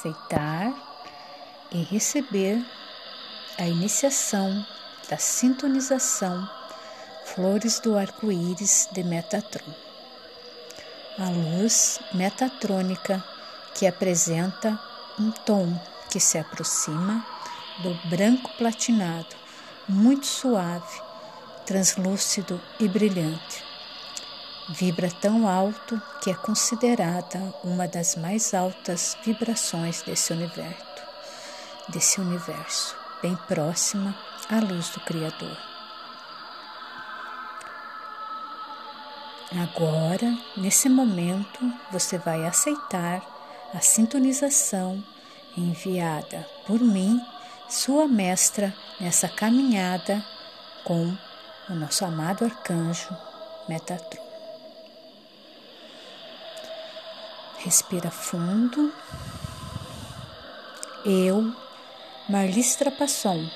aceitar e receber a iniciação da sintonização Flores do Arco-Íris de Metatron. A luz metatrônica que apresenta um tom que se aproxima do branco platinado, muito suave, translúcido e brilhante. Vibra tão alto que é considerada uma das mais altas vibrações desse universo, desse universo, bem próxima à luz do Criador. Agora, nesse momento, você vai aceitar a sintonização enviada por mim, sua mestra, nessa caminhada com o nosso amado arcanjo Metatron. Respira fundo. Eu, Marlistra Passon,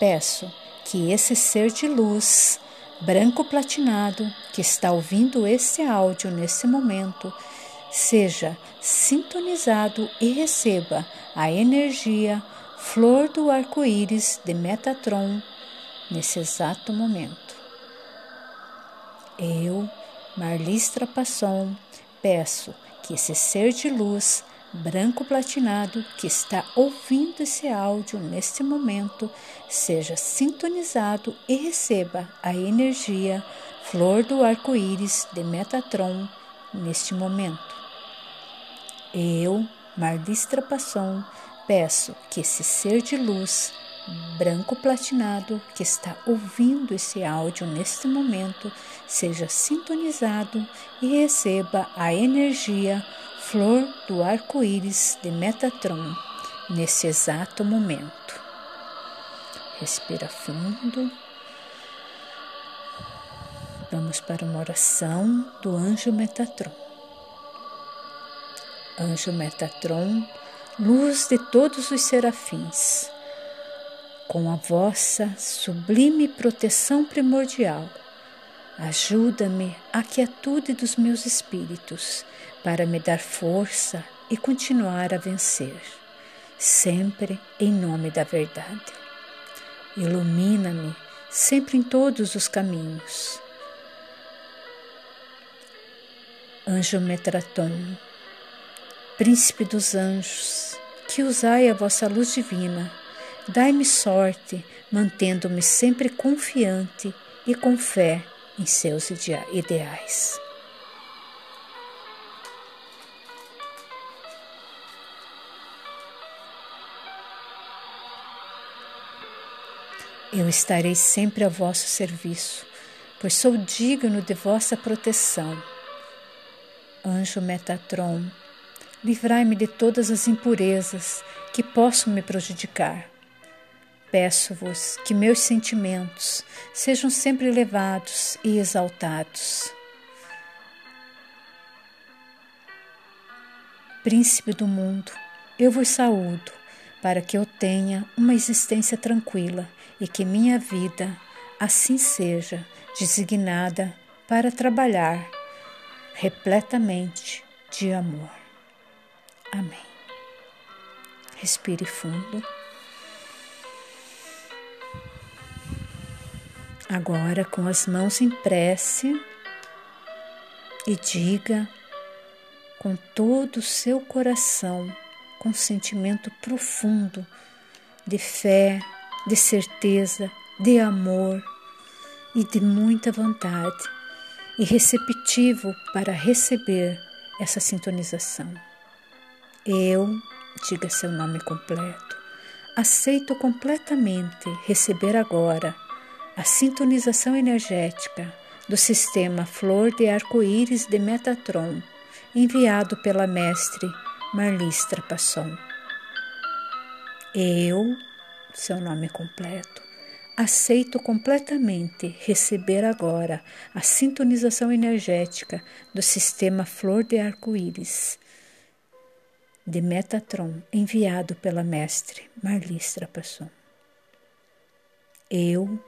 peço que esse ser de luz branco platinado que está ouvindo esse áudio nesse momento seja sintonizado e receba a energia flor do arco-íris de Metatron nesse exato momento. Eu, Marlistra Passon, peço que esse ser de luz branco platinado que está ouvindo esse áudio neste momento seja sintonizado e receba a energia flor do arco-íris de Metatron neste momento. Eu, Marlistra Passon, peço que esse ser de luz branco platinado que está ouvindo esse áudio neste momento seja sintonizado e receba a energia flor do arco-íris de Metatron nesse exato momento. Respira fundo. Vamos para uma oração do anjo Metatron. Anjo Metatron, luz de todos os serafins, com a vossa sublime proteção primordial, ajuda-me a quietude dos meus espíritos para me dar força e continuar a vencer, sempre em nome da verdade. Ilumina-me sempre em todos os caminhos. Anjo Metraton, Príncipe dos anjos, que usai a vossa luz divina, dai-me sorte, mantendo-me sempre confiante e com fé em seus ideais. Eu estarei sempre a vosso serviço, pois sou digno de vossa proteção. Anjo Metatron, livrai-me de todas as impurezas que possam me prejudicar. Peço-vos que meus sentimentos sejam sempre elevados e exaltados. Príncipe do mundo, eu vos saúdo para que eu tenha uma existência tranquila e que minha vida assim seja designada para trabalhar repletamente de amor. Amém. Respire fundo. Agora, com as mãos em prece, e diga com todo o seu coração, com sentimento profundo de fé, de certeza, de amor e de muita vontade, e receptivo para receber essa sintonização. Eu, diga seu nome completo, aceito completamente receber agora a sintonização energética do sistema Flor de Arco-Íris de Metatron, enviado pela mestre Marlistra Passon. Eu, seu nome completo. Aceito completamente receber agora a sintonização energética do sistema Flor de Arco-Íris de Metatron enviado pela mestre Marlistra Passon. Eu,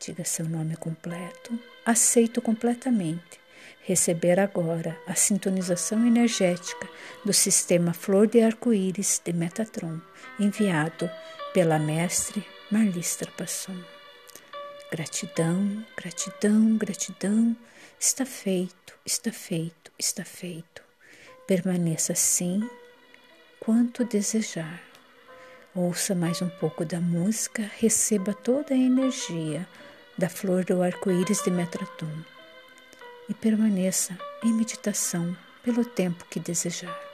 diga seu nome completo, aceito completamente receber agora a sintonização energética do sistema Flor de Arco-Íris de Metatron, enviado pela mestre Marlistra Passon. Gratidão, gratidão, gratidão. Está feito, está feito, está feito. Permaneça assim quanto desejar. Ouça mais um pouco da música, receba toda a energia da flor do arco-íris de Metratum e permaneça em meditação pelo tempo que desejar.